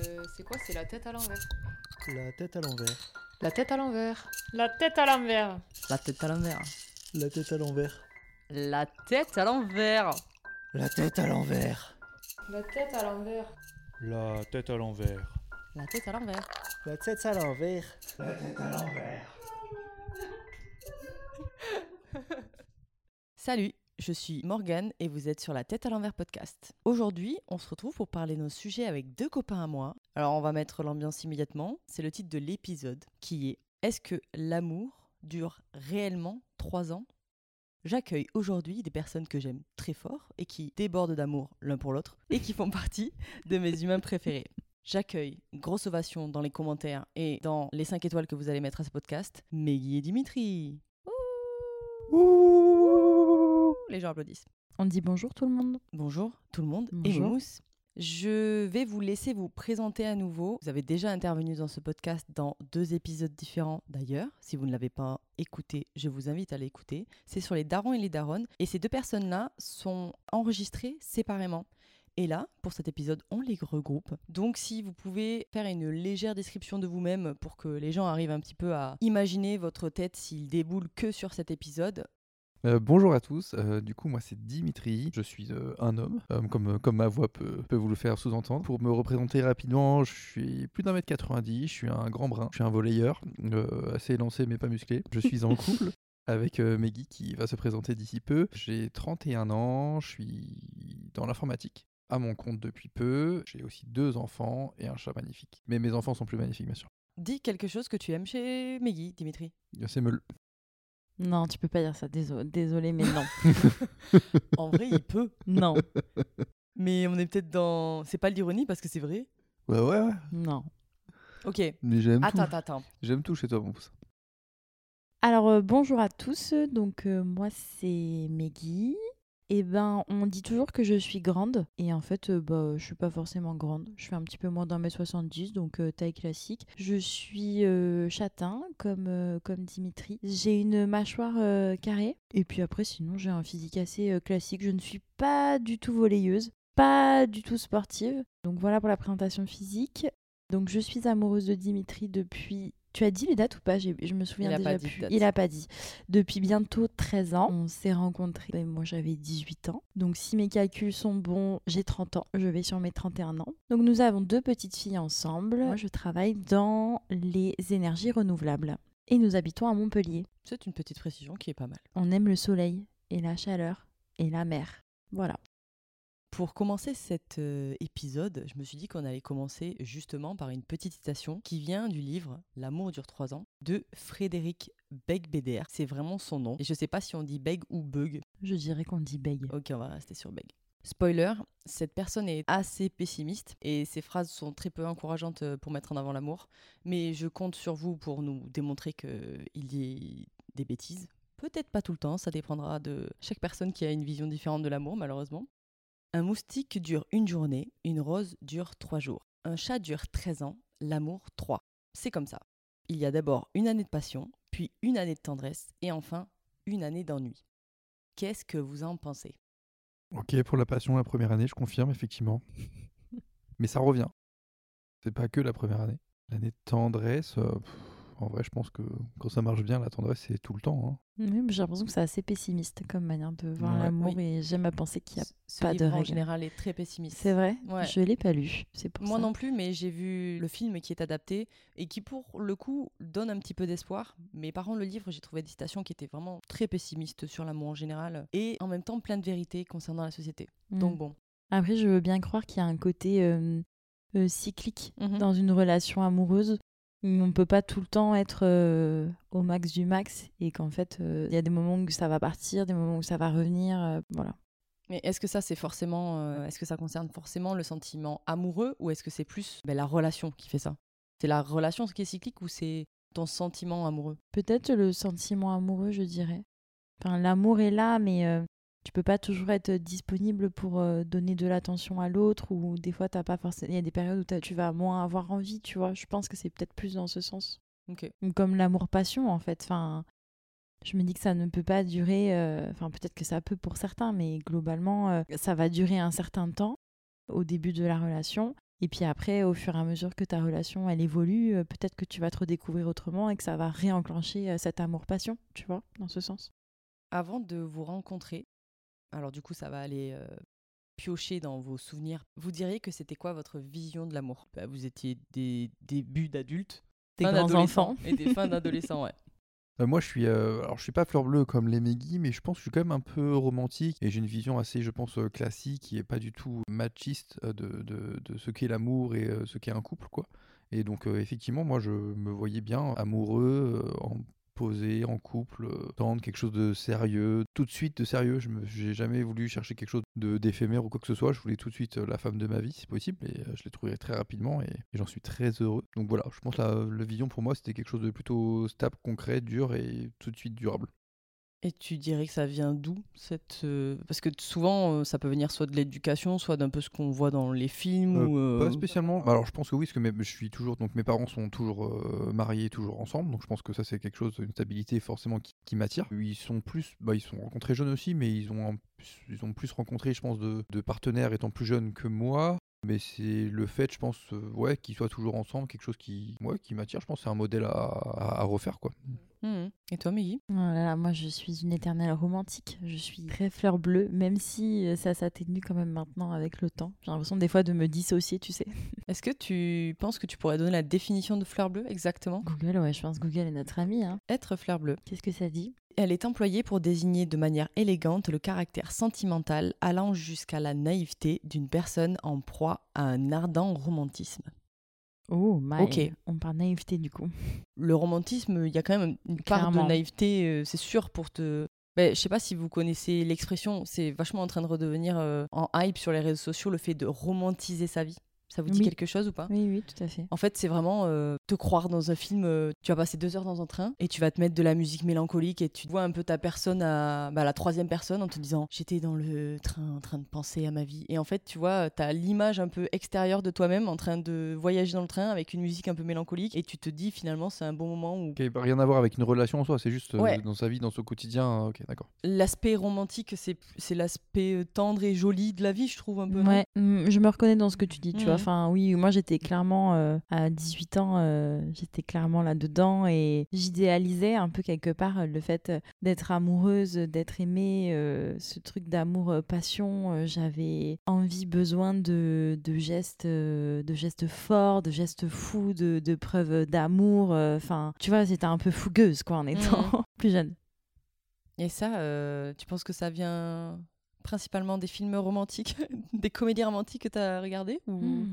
Euh, c'est quoi C'est la tête à l'envers. La tête à l'envers. La tête à l'envers. La tête à l'envers. La tête à l'envers. La tête à l'envers. La tête à l'envers. La tête à l'envers. La tête à l'envers. La tête à l'envers. La tête à l'envers. La tête à l'envers. La tête à l'envers. Salut, je suis Morgane et vous êtes sur la tête à l'envers podcast. Aujourd'hui, on se retrouve pour parler nos sujets avec deux copains à moi. Alors, on va mettre l'ambiance immédiatement. C'est le titre de l'épisode qui est Est-ce que l'amour dure réellement trois ans? J'accueille aujourd'hui des personnes que j'aime très fort et qui débordent d'amour l'un pour l'autre et qui font partie de mes humains préférés. J'accueille, grosse ovation dans les commentaires et dans les 5 étoiles que vous allez mettre à ce podcast, Meggy et Dimitri. Ouh les gens applaudissent. On dit bonjour tout le monde. Bonjour tout le monde Bonjour. et Moumous. Je vais vous laisser vous présenter à nouveau. Vous avez déjà intervenu dans ce podcast dans deux épisodes différents d'ailleurs. Si vous ne l'avez pas écouté, je vous invite à l'écouter. C'est sur les darons et les daronnes. Et ces deux personnes-là sont enregistrées séparément. Et là, pour cet épisode, on les regroupe. Donc si vous pouvez faire une légère description de vous-même pour que les gens arrivent un petit peu à imaginer votre tête s'ils déboulent que sur cet épisode, Euh, bonjour à tous, Euh, du coup moi c'est Dimitri, je suis euh, un homme, comme, comme ma voix peut, peut vous le faire sous-entendre. Pour me représenter rapidement, je suis plus d'un mètre 90, je suis un grand brun, je suis un volleyeur, assez élancé mais pas musclé. Je suis en couple avec Meggy qui va se présenter d'ici peu. J'ai 31 ans, je suis dans l'informatique. À mon compte depuis peu, j'ai aussi deux enfants et un chat magnifique. Mais mes enfants sont plus magnifiques bien sûr. dis quelque chose que tu aimes chez Meggy, Dimitri. C'est meule. Non, tu peux pas dire ça. Désolé, désolé mais non. En vrai, il peut. non, Mais on est peut-être dans. C'est pas l'ironie parce que c'est vrai. Ouais ouais ouais, non. Ok. mais j'aime Attends, tout. attends, attends. J'aime tout chez toi mon pouce. Alors euh, bonjour à tous. Donc euh, moi c'est Meggy. Et ben on dit toujours que je suis grande et en fait euh, bah je suis pas forcément grande. Je fais un petit peu moins d'un mètre 70 donc euh, taille classique. Je suis euh, châtain comme Dimitri. J'ai une mâchoire carrée et puis après sinon j'ai un physique assez classique. Je ne suis pas du tout volleyeuse, pas du tout sportive. Donc voilà pour la présentation physique. Donc je suis amoureuse de Dimitri depuis. Tu as dit les dates ou pas Je me souviens Il déjà plus. Il a pas dit. Depuis bientôt 13 ans, on s'est rencontrés. Ben, moi j'avais 18 ans. Donc si mes calculs sont bons, j'ai 30 ans. Je vais sur mes 31 ans. Donc nous avons deux petites filles ensemble. Moi je travaille dans les énergies renouvelables. Et nous habitons à Montpellier. C'est une petite précision qui est pas mal. On aime le soleil et la chaleur et la mer. Voilà. Pour commencer cet euh, épisode, je me suis dit qu'on allait commencer justement par une petite citation qui vient du livre L'amour dure trois ans de Frédéric Beigbeder. C'est vraiment son nom. Et je sais pas si on dit Beg ou Bug. Je dirais qu'on dit beg. Ok, on va rester sur Beg. Spoiler, cette personne est assez pessimiste et ses phrases sont très peu encourageantes euh, pour mettre en avant l'amour. Mais je compte sur vous pour nous démontrer qu'il y ait des bêtises. Peut-être pas tout le temps, ça dépendra de chaque personne qui a une vision différente de l'amour, malheureusement. Un moustique dure une journée, une rose dure trois jours. Un chat dure 13 ans, l'amour 3. C'est comme ça. Il y a d'abord une année de passion, puis une année de tendresse, et enfin une année d'ennui. Qu'est-ce que vous en pensez? Ok, pour la passion, la première année, je confirme, effectivement. Mais ça revient. C'est pas que la première année. L'année de tendresse, euh, pff, en vrai, je pense que quand ça marche bien, la tendresse, c'est tout le temps. hein. Oui, mais j'ai l'impression que c'est assez pessimiste comme manière de voir Ouais. l'amour Oui. et j'aime à penser qu'il y a. Ce- pas de livre en règle. général est très pessimiste. C'est vrai? Ouais. Je l'ai pas lu, c'est pour Moi ça. non plus, mais j'ai vu le film qui est adapté et qui, pour le coup, donne un petit peu d'espoir. Mais par contre, le livre, j'ai trouvé des citations qui étaient vraiment très pessimistes sur l'amour en général et en même temps plein de vérités concernant la société. Mm. Donc bon. Après, je veux bien croire qu'il y a un côté euh, euh, cyclique Mhm. dans une relation amoureuse. On peut pas tout le temps être euh, au max du max et qu'en fait, euh, il y a des moments où ça va partir, des moments où ça va revenir. euh, voilà. Mais est-ce que ça, c'est forcément, est-ce que ça concerne forcément le sentiment amoureux ou est-ce que c'est plus ben, la relation qui fait ça? C'est la relation qui est cyclique ou c'est ton sentiment amoureux? Peut-être le sentiment amoureux, je dirais. Enfin, l'amour est là, mais tu peux pas toujours être disponible pour euh, donner de l'attention à l'autre ou des fois t'as pas forcément il y a des périodes où tu vas moins avoir envie tu vois je pense que c'est peut-être plus dans ce sens Ok. Ou comme l'amour passion en fait enfin je me dis que ça ne peut pas durer euh, enfin peut-être que ça peut pour certains mais globalement euh, ça va durer un certain temps au début de la relation Et puis après, au fur et à mesure que ta relation, elle évolue, peut-être que tu vas te redécouvrir autrement et que ça va réenclencher cet amour-passion, tu vois, dans ce sens. Avant de vous rencontrer, alors du coup, ça va aller euh, piocher dans vos souvenirs. Vous diriez que c'était quoi votre vision de l'amour? Bah, Vous étiez des débuts d'adultes, Des fin grands d'adolescents enfants. et des fins d'adolescents, ouais. Euh, moi, je suis, euh, alors je suis pas fleur bleue comme les Meggy, mais je pense que je suis quand même un peu romantique et j'ai une vision assez, je pense, classique qui est pas du tout machiste euh, de, de, de ce qu'est l'amour et euh, ce qu'est un couple, quoi. Et donc, euh, effectivement, moi, je me voyais bien amoureux, euh, en posé, en couple, euh, tendre quelque chose de sérieux, tout de suite de sérieux. Je j'ai jamais voulu chercher quelque chose d'éphémère ou quoi que ce soit. Je voulais tout de suite euh, la femme de ma vie, si possible, et euh, je l'ai trouvée très rapidement et, j'en suis très heureux. Donc voilà, je pense que la vision pour moi, c'était quelque chose de plutôt stable, concret, dur et tout de suite durable. Et tu dirais que ça vient d'où cette euh, Parce que souvent, euh, ça peut venir soit de l'éducation, soit d'un peu ce qu'on voit dans les films. Euh, ou, euh, Pas spécialement. Bah, Alors je pense que oui, parce que même, je suis toujours. Donc mes parents sont toujours euh, mariés, toujours ensemble. Donc je pense que ça c'est quelque chose, une stabilité forcément qui, qui m'attire. Ils sont plus. Bah, ils sont rencontrés jeunes aussi, mais ils ont un- ils ont plus rencontré, je pense, de, de partenaires étant plus jeunes que moi. Mais c'est le fait, je pense, euh, ouais, qu'ils soient toujours ensemble, quelque chose qui, ouais, qui m'attire. Je pense que c'est un modèle à, à- à refaire, quoi. Mhm. Et toi, Meggy? Oh là là, moi, je suis une éternelle romantique. Je suis très fleur bleue, même si euh, ça s'atténue quand même maintenant avec le temps. J'ai l'impression des fois de me dissocier, tu sais. Est-ce que tu penses que tu pourrais donner la définition de fleur bleue exactement? Google, ouais, je pense que Google est notre ami. Hein. Être fleur bleue. Qu'est-ce que ça dit? Elle est employée pour désigner de manière élégante le caractère sentimental allant jusqu'à la naïveté d'une personne en proie à un ardent romantisme. Oh, my. Ok. On parle naïveté du coup. Le romantisme, il y a quand même une part de naïveté, euh, c'est sûr, pour te... Ben, je sais pas si vous connaissez l'expression, c'est vachement en train de redevenir euh, en hype sur les réseaux sociaux, le fait de romantiser sa vie. Ça vous dit Oui. quelque chose ou pas? Oui, oui, tout à fait. En fait, c'est vraiment euh, te croire dans un film. euh, tu vas passer deux heures dans un train et tu vas te mettre de la musique mélancolique et tu vois un peu ta personne à bah, la troisième personne en te disant j'étais dans le train en train de penser à ma vie. Et en fait, tu vois, tu as l'image un peu extérieure de toi-même en train de voyager dans le train avec une musique un peu mélancolique et tu te dis finalement c'est un bon moment où Ok, bah, rien à voir avec une relation en soi, c'est juste euh, Ouais. dans sa vie, dans son quotidien. euh, Ok, d'accord. l'aspect romantique, c'est c'est l'aspect euh, tendre et joli de la vie, je trouve un peu. Ouais, mm, je me reconnais dans ce que tu dis, tu vois. Mhm. Enfin, oui, moi j'étais clairement euh, à 18 ans, euh, j'étais clairement là-dedans et j'idéalisais un peu quelque part euh, le fait d'être amoureuse, d'être aimée, euh, ce truc d'amour passion. euh, J'avais envie, besoin de, de gestes, de gestes forts, de gestes fous, de, de preuves d'amour. Enfin, tu vois, c'était un peu fougueuse quoi en étant plus jeune. Et ça, tu penses que ça vient principalement des films romantiques, des comédies romantiques que tu as regardées ou Hmm.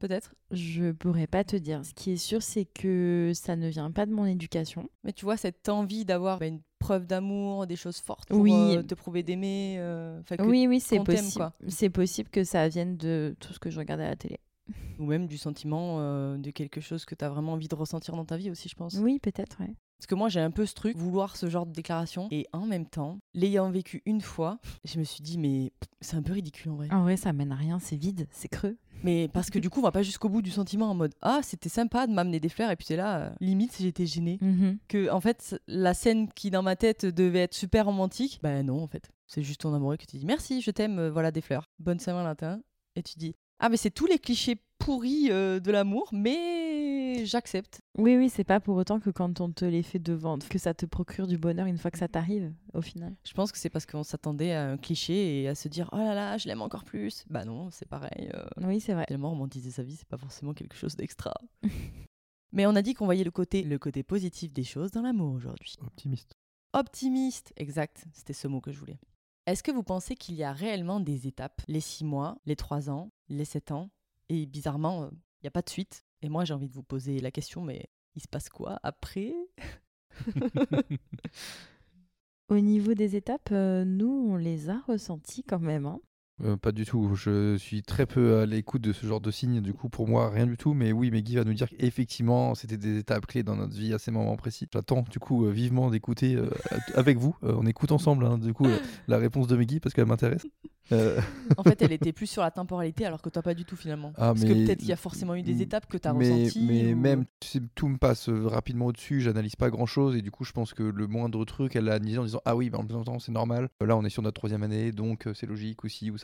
peut-être? Je pourrais pas te dire. Ce qui est sûr, c'est que ça ne vient pas de mon éducation. Mais tu vois, cette envie d'avoir bah, une preuve d'amour, des choses fortes pour Oui. euh, te prouver d'aimer. euh, Oui, oui, c'est possible. C'est possible que ça vienne de tout ce que je regardais à la télé. Ou même du sentiment euh, de quelque chose que tu as vraiment envie de ressentir dans ta vie aussi, je pense. Oui, peut-être, ouais. Parce que moi, j'ai un peu ce truc, vouloir ce genre de déclaration. Et en même temps, l'ayant vécu une fois, je me suis dit, mais c'est un peu ridicule en vrai. En vrai, ça mène à rien, c'est vide, c'est creux. Mais parce que du coup, on va pas jusqu'au bout du sentiment en mode Ah, c'était sympa de m'amener des fleurs. Et puis c'est là, euh, limite, j'étais gênée. Mhm. Que en fait, la scène qui dans ma tête devait être super romantique, ben non, en fait. C'est juste ton amoureux qui te dit Merci, je t'aime, euh, voilà des fleurs. Bonne Saint-Valentin. Et tu dis Ah, mais c'est tous les clichés pourris euh, de l'amour, mais j'accepte. Oui, oui, c'est pas pour autant que quand on te les fait devant, que ça te procure du bonheur une fois que ça t'arrive, au final. Je pense que c'est parce qu'on s'attendait à un cliché et à se dire Oh là là, je l'aime encore plus. Bah non, c'est pareil. euh, Oui, c'est vrai. Finalement, romantiser sa vie, c'est pas forcément quelque chose d'extra. Mais on a dit qu'on voyait le côté, le côté positif des choses dans l'amour aujourd'hui. Optimiste. Optimiste, exact, c'était ce mot que je voulais. Est-ce que vous pensez qu'il y a réellement des étapes? Les six mois, les trois ans, les sept ans? Et bizarrement, il n'y a pas de suite. Et moi, j'ai envie de vous poser la question, mais il se passe quoi après? Au niveau des étapes, euh, nous, on les a ressenties quand même. hein. Euh, pas du tout. Je suis très peu à l'écoute de ce genre de signes. Du coup, pour moi, rien du tout. Mais oui, Meggy va nous dire qu'effectivement, c'était des étapes clés dans notre vie à ces moments précis. J'attends du coup euh, vivement d'écouter euh, avec vous. Euh, on écoute ensemble, hein, du coup, la réponse de Meggy parce qu'elle m'intéresse. En fait, elle était plus sur la temporalité, alors que toi, pas du tout finalement. Ah, Parce que mais- peut-être qu'il y a forcément eu des étapes que tu as mais, ressenties. mais ou- même, tu sais, tout me passe rapidement au-dessus. J'analyse pas grand-chose. Et du coup, je pense que le moindre truc, elle l'a analysé en disant Ah oui, bah, en même temps, c'est normal. Là, on est sur notre troisième année, donc c'est logique aussi ou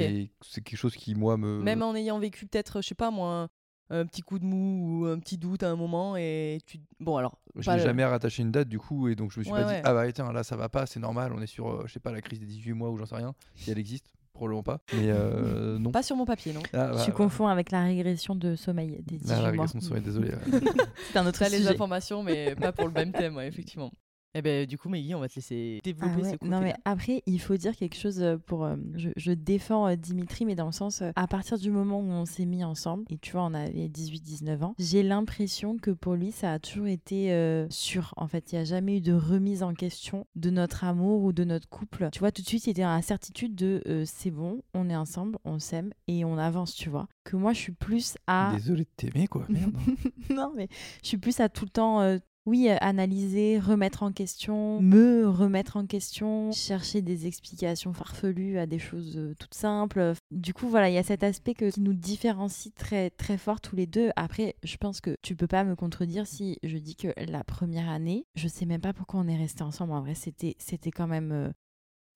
Et c'est quelque chose qui, moi, me. Même en ayant vécu peut-être, je sais pas moi, un, petit coup de mou ou un petit doute à un moment et tu. Bon alors. Je n'ai le- jamais rattaché une date du coup et donc je me suis Ouais, pas ouais. dit ah bah tiens là ça va pas c'est normal on est sur euh, je sais pas la crise des 18 mois ou j'en sais rien si elle existe probablement pas mais euh, non Pas sur mon papier, non. Ah, bah, tu bah, confonds avec la régression de sommeil des 18 ah, la mois. régression de sommeil, désolé ouais. C'est un autre T'as les sujet. informations, mais pas pour le même thème, ouais, effectivement. Eh ben, du coup, Meggy, on va te laisser Ah développer ouais, ce côté. Non mais après il faut dire quelque chose euh, pour euh, je, je défends euh, Dimitri mais dans le sens euh, à partir du moment où on s'est mis ensemble et tu vois on avait 18 19 ans j'ai l'impression que pour lui ça a toujours été euh, sûr. En fait il n'y a jamais eu de remise en question de notre amour ou de notre couple. Tu vois tout de suite il était dans la certitude de euh, c'est bon on est ensemble on s'aime et on avance tu vois. Que moi je suis plus à désolé de t'aimer quoi merde. Non, mais je suis plus à tout le temps, euh, oui, euh, analyser, remettre en question, me remettre en question, chercher des explications farfelues à des choses euh, toutes simples. Du coup, voilà, il y a cet aspect que- qui nous différencie très, très fort tous les deux. Après, je pense que tu peux pas me contredire si je dis que la première année, je sais même pas pourquoi on est restés ensemble. En vrai, c'était, c'était quand même.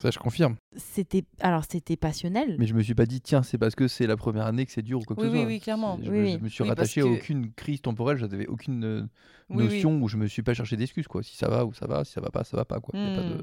Ça je confirme c'était, alors, c'était passionnel. mais je me suis pas dit tiens c'est parce que c'est la première année que c'est dur ou quoi que Oui, ce oui, soit oui, clairement. je, Oui, me, je me suis rattaché à que- aucune crise temporelle j'avais aucune euh, Oui, oui. notion où je me suis pas cherché d'excuses quoi si ça va ou ça va si ça va pas ça va pas quoi Y a pas Hmm. de...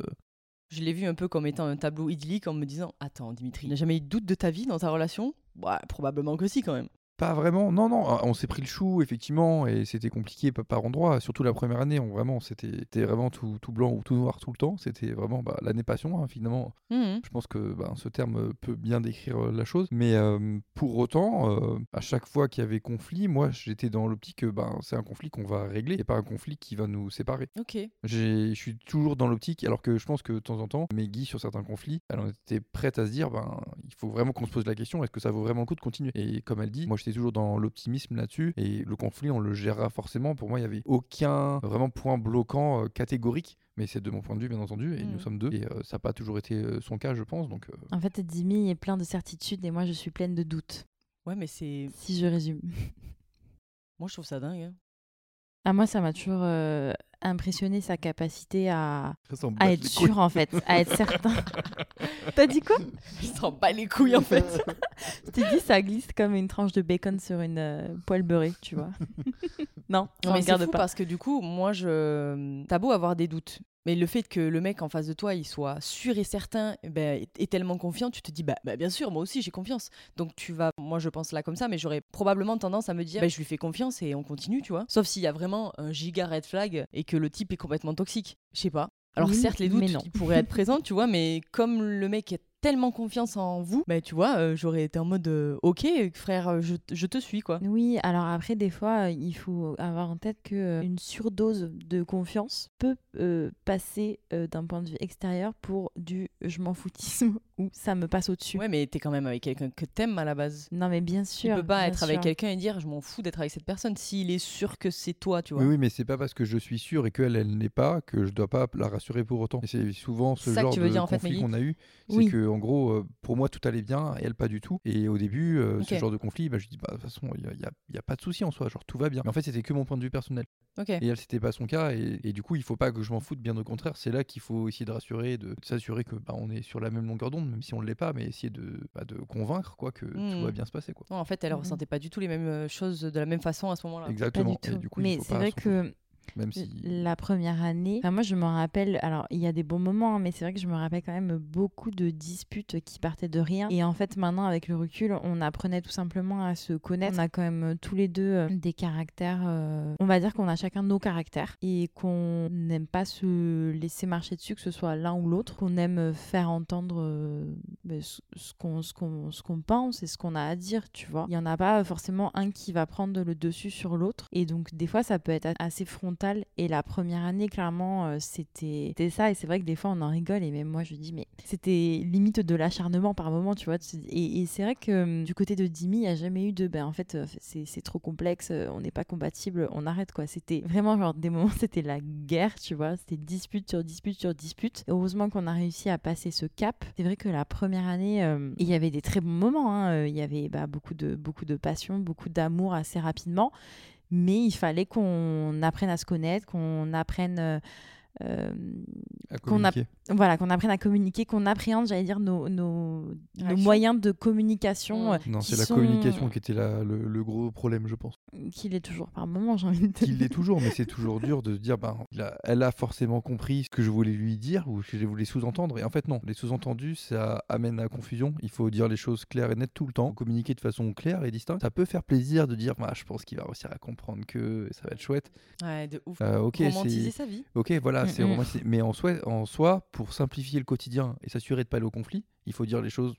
Je l'ai vu un peu comme étant un tableau idyllique en me disant Attends, Dimitri, il n'a jamais eu de doute de ta vie dans ta relation? Ouais, probablement que si, quand même. Pas vraiment, non, non, on s'est pris le chou, effectivement, et c'était compliqué pa- par endroits, surtout la première année, on, vraiment, c'était vraiment tout, tout blanc ou tout noir tout le temps, c'était vraiment bah, l'année passion, hein, finalement. Mhm. Je pense que bah, ce terme peut bien décrire euh, la chose, mais euh, pour autant, euh, à chaque fois qu'il y avait conflit, moi, j'étais dans l'optique que ben, c'est un conflit qu'on va régler, et pas un conflit qui va nous séparer. Ok. Je suis toujours dans l'optique, alors que je pense que de temps en temps, Meggy, sur certains conflits, elle en était prête à se dire, ben, il faut vraiment qu'on se pose la question, est-ce que ça vaut vraiment le coup de continuer? Et comme elle dit, moi j'étais toujours dans l'optimisme là-dessus, et le conflit, on le gérera forcément. Pour moi, il n'y avait aucun vraiment point bloquant euh, catégorique, mais c'est de mon point de vue, bien entendu, et nous sommes deux, et euh, ça n'a pas toujours été euh, son cas, je pense. Donc, euh, En fait, Dimi est plein de certitudes et moi, je suis pleine de doutes, Ouais, mais c'est. si je résume. Moi, je trouve ça dingue. hein. Ah, moi, ça m'a toujours euh, impressionné sa capacité à, être sûr, en fait, à être certain. T'as dit quoi? Il s'en bat les couilles, en fait. Je t'ai dit, ça glisse comme une tranche de bacon sur une euh, poêle beurrée, tu vois. non, Non, mais c'est regarde fou pas. parce que du coup, moi, je. T'as beau avoir des doutes. Mais le fait que le mec en face de toi, il soit sûr et certain, est- est tellement confiant, tu te dis, bah, bah, bien sûr, moi aussi j'ai confiance. Donc tu vas, moi je pense là comme ça, mais j'aurais probablement tendance à me dire, bah, je lui fais confiance et on continue, tu vois. Sauf s'il y a vraiment un giga red flag et que le type est complètement toxique. Je sais pas. Alors certes, les doutes ils pourraient être présents, tu vois, mais comme le mec a tellement confiance en vous, bah, tu vois, euh, j'aurais été en mode, euh, ok, frère, euh, je, je te suis, quoi. Oui, alors après, des fois, il faut avoir en tête que euh, une surdose de confiance peut euh, passer euh, d'un point de vue extérieur pour du je m'en foutisme ou ça me passe au-dessus. Ouais, mais t'es quand même avec quelqu'un que t'aimes à la base. Non, mais bien Tu sûr. peux pas être avec quelqu'un et dire je m'en fous d'être avec cette personne s'il est sûr que c'est toi, tu vois. Oui, oui, mais c'est pas parce que je suis sûr et qu'elle, elle n'est pas que je dois pas la rassurer pour autant. Et c'est souvent ce ça que genre tu veux de dire, en fait, conflit qu'on a eu. C'est Oui. que, en gros, euh, pour moi, tout allait bien et elle, pas du tout. Et au début, euh, ce genre de conflit, bah, je dis, bah, de toute façon, il n'y a, pas de souci en soi, genre tout va bien. Mais en fait, c'était que mon point de vue personnel. Et elle, c'était pas son cas. Et, et du coup, il faut pas que je m'en foute, bien au contraire. C'est là qu'il faut essayer de rassurer, de, de s'assurer que bah, on est sur la même longueur d'onde, même si on ne l'est pas, mais essayer de, bah, de convaincre quoi, que tout va bien se passer. Quoi. Non, en fait, elle Mhm. ressentait pas du tout les mêmes euh, choses de la même façon à ce moment-là. Pas Exactement. du Et tout. du coup, mais c'est vrai que Même si. la première année, enfin, moi je me rappelle, alors il y a des bons moments, hein, mais c'est vrai que je me rappelle quand même beaucoup de disputes qui partaient de rien. Et en fait, maintenant, avec le recul, on apprenait tout simplement à se connaître. On a quand même euh, tous les deux euh, des caractères, euh, on va dire qu'on a chacun nos caractères et qu'on n'aime pas se laisser marcher dessus, que ce soit l'un ou l'autre, qu'on aime faire entendre euh, ben, ce qu'on pense et ce qu'on a à dire, tu vois. Il y en a pas forcément un qui va prendre le dessus sur l'autre. Et donc, des fois, ça peut être assez frontal. Et la première année, clairement, euh, c'était ça. Et c'est vrai que des fois, on en rigole. Et même moi, je dis, mais c'était limite de l'acharnement par moment, tu vois. Et, c'est vrai que euh, du côté de Dimi, il n'y a jamais eu de, ben en fait, euh, c'est trop complexe, on n'est pas compatible, on arrête, quoi. C'était vraiment, genre, des moments, c'était la guerre, tu vois. C'était dispute sur dispute sur dispute. Heureusement qu'on a réussi à passer ce cap. C'est vrai que la première année, euh, il y avait des très bons moments. hein. Il y avait bah, beaucoup, de, beaucoup de passion, beaucoup d'amour assez rapidement. Mais il fallait qu'on apprenne à se connaître, qu'on apprenne euh, qu'on a- communiquer. voilà, qu'on apprenne à communiquer, qu'on appréhende, j'allais dire, nos, nos, nos Réaction. moyens de communication, Mm. euh, Non, c'est la communication qui était la- le, le gros problème, je pense. qu'il est toujours par moment, j'ai envie de te Qu'il dire. l'est toujours, mais c'est toujours dur de se dire, ben, a- elle a forcément compris ce que je voulais lui dire ou ce que je voulais sous-entendre. Et en fait, non, les sous-entendus, ça amène à la confusion. Il faut dire les choses claires et nettes tout le temps, communiquer de façon claire et distincte. Ça peut faire plaisir de dire, bah, je pense qu'il va réussir à comprendre que ça va être chouette. Ouais, de ouf. Euh, ok, Romantiser sa vie. Ok, voilà, c'est Mm, mm. romantisé. Mais en soi, en soi, pour simplifier le quotidien et s'assurer de pas aller au conflit, il faut dire les choses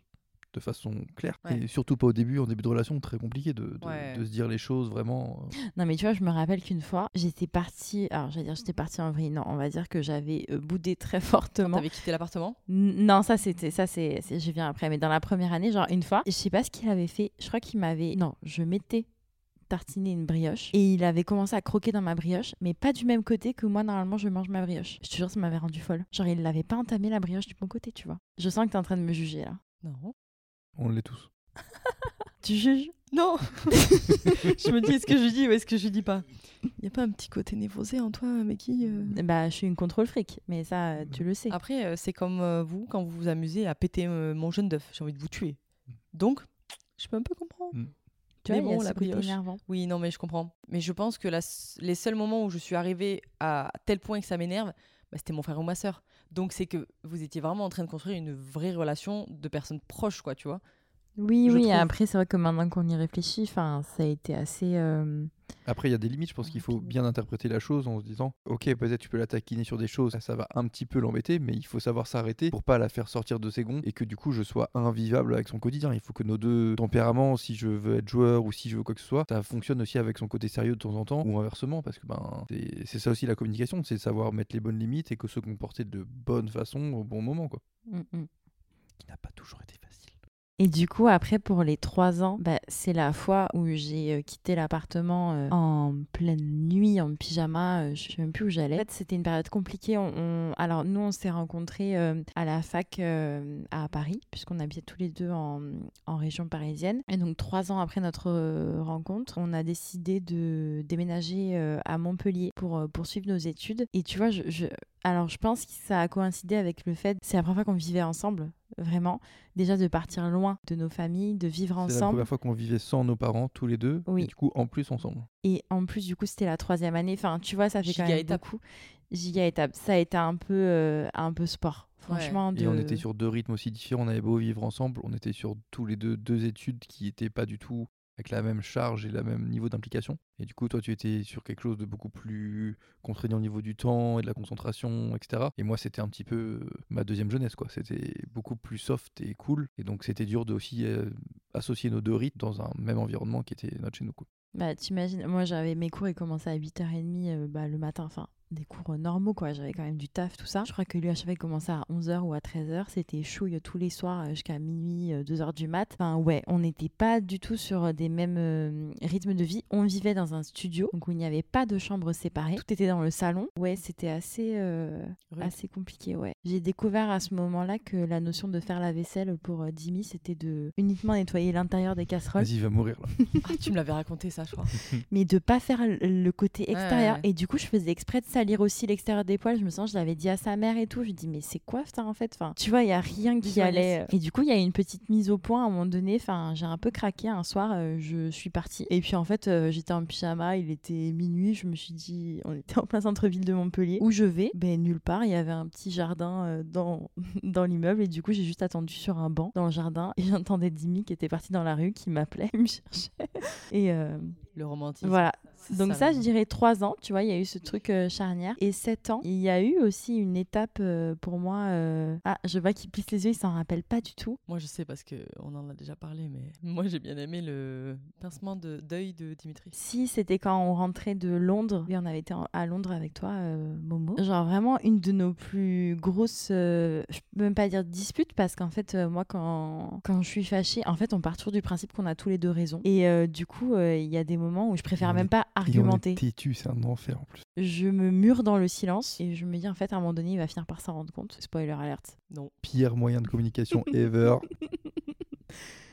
de façon claire. Ouais. Et surtout pas au début, en début de relation, très compliqué de, de- Ouais. de se dire les choses vraiment. euh, Non, mais tu vois, je me rappelle qu'une fois, j'étais partie. Alors, j'allais dire, j'étais partie en vrille. Non, on va dire que j'avais euh, boudé très fortement. T'avais quitté l'appartement? Non, ça c'était ça c'est c'est- je viens après mais dans la première année genre une fois, je sais pas ce qu'il avait fait, je crois qu'il m'avait non, je m'étais tartiné une brioche et il avait commencé à croquer dans ma brioche mais pas du même côté que moi normalement je mange ma brioche. Je te jure ça m'avait rendu folle. Genre il l'avait pas entamé la brioche du bon côté, tu vois. Je sens que t'es en train de me juger là. Non. On l'est tous. Tu juges? Non Je me dis, est-ce que je dis ou est-ce que je dis pas? Y a pas un petit côté névrosé en toi, Meki euh? Bah je suis une contrôle fric, mais ça euh, tu le sais. Après, euh, c'est comme euh, vous quand vous vous amusez à péter euh, mon jeune d'œuf. J'ai envie de vous tuer. Donc, je peux un peu comprendre. Tu mais vois, il y a bon, la brioche. énervant. Oui, non, mais je comprends. Mais je pense que la les seuls moments où je suis arrivée à tel point que ça m'énerve, bah, c'était mon frère ou ma sœur. Donc, c'est que vous étiez vraiment en train de construire une vraie relation de personnes proches, quoi, tu vois. Oui, oui, trouve. après c'est vrai que maintenant qu'on y réfléchit, enfin ça a été assez euh, Après, il y a des limites. Je pense qu'il faut bien interpréter la chose en se disant Ok, peut-être tu peux la taquiner sur des choses, ça, va un petit peu l'embêter, mais il faut savoir s'arrêter pour pas la faire sortir de ses gonds et que du coup je sois invivable avec son quotidien. Il faut que nos deux tempéraments, si je veux être joueur ou si je veux quoi que ce soit, ça fonctionne aussi avec son côté sérieux de temps en temps ou inversement, parce que ben c'est- ça aussi la communication, c'est savoir mettre les bonnes limites et que se comporter de bonne façon au bon moment, quoi. mm, mm. Qui n'a pas toujours été facile. Et du coup, après, pour les trois ans, bah, c'est la fois où j'ai euh, quitté l'appartement euh, en pleine nuit, en pyjama. euh, je sais même plus où j'allais. En fait, c'était une période compliquée. Alors, nous, on s'est rencontrés euh, à la fac à Paris, puisqu'on habitait tous les deux en, région parisienne. Et donc, trois ans après notre rencontre, on a décidé de déménager à Montpellier pour poursuivre nos études. Et tu vois, je- alors je pense que ça a coïncidé avec le fait, c'est la première fois qu'on vivait ensemble, vraiment déjà de partir loin de nos familles, de vivre C'est la ensemble. première fois qu'on vivait sans nos parents, tous les deux, Oui. et du coup en plus ensemble. Et en plus, du coup, c'était la troisième année. Enfin, tu vois, ça fait quand Giga même étape. beaucoup. Giga étape. Ça a été un peu, euh, un peu sport. Franchement, Et on était sur deux rythmes aussi différents, on avait beau vivre ensemble, on était sur tous les deux deux études qui étaient pas du tout avec la même charge et le même niveau d'implication. Et du coup, toi, tu étais sur quelque chose de beaucoup plus contraignant au niveau du temps et de la concentration, etc. Et moi, c'était un petit peu euh, ma deuxième jeunesse, quoi. C'était beaucoup plus soft et cool. Et donc, c'était dur de aussi euh, associer nos deux rythmes dans un même environnement qui était notre chez nous, quoi. Bah, t'imagines, moi j'avais mes cours, ils commençaient à 8h30 euh, bah, le matin, enfin des cours euh, normaux quoi, j'avais quand même du taf, tout ça. Je crois que il commençait à 11h ou à 13h, c'était chouille tous les soirs euh, jusqu'à minuit, 2h du mat. Enfin ouais, on n'était pas du tout sur euh, des mêmes euh, rythmes de vie. On vivait dans un studio, donc où il n'y avait pas de chambre séparée, tout était dans le salon. Ouais, c'était assez, euh, assez compliqué, ouais. J'ai découvert à ce moment-là que la notion de faire la vaisselle pour euh, Jimmy, c'était de uniquement nettoyer l'intérieur des casseroles Vas-y, il va mourir là. Ah, tu me l'avais raconté ça, je crois. mais de pas faire le côté extérieur. ouais, ouais. Et du coup, je faisais exprès de salir aussi l'extérieur des poils. Je me sens, je l'avais dit à sa mère et tout. Je lui dis, mais c'est quoi ça en fait? Enfin, Tu vois, il y a rien qui allait. Et du coup, il y a une petite mise au point à un moment donné. Enfin, j'ai un peu craqué un soir. euh, je suis partie. Et puis en fait, euh, j'étais en pyjama. Il était minuit. Je me suis dit, on était en plein centre-ville de Montpellier. Où je vais? Ben nulle part. Il y avait un petit jardin euh, dans dans l'immeuble. Et du coup, j'ai juste attendu sur un banc dans le jardin. Et j'entendais Dimi qui était parti dans la rue, qui m'appelait, il me cherchait. Et euh, Le romantisme. voilà. Donc ça, je dirais trois ans, tu vois, il y a eu ce truc euh, charnière. Et sept ans, il y a eu aussi une étape euh, pour moi. euh, Ah, je vois qu'il plisse les yeux, il s'en rappelle pas du tout. Moi, je sais parce que on en a déjà parlé, mais moi, j'ai bien aimé le pincement de deuil de Dimitri. Si, c'était quand on rentrait de Londres. Et on avait été à Londres avec toi, Momo. Genre vraiment une de nos plus grosses, je peux même pas dire disputes, parce qu'en fait, moi, quand, quand je suis fâchée, en fait, on part toujours du principe qu'on a tous les deux raison. Et du coup, il y a des moments où je préfère On même est- pas argumenter. têtu, c'est un enfer en plus. Je me mure dans le silence et je me dis, en fait, à un moment donné, il va finir par s'en rendre compte. Spoiler alerte. Non. Pire moyen de communication ever.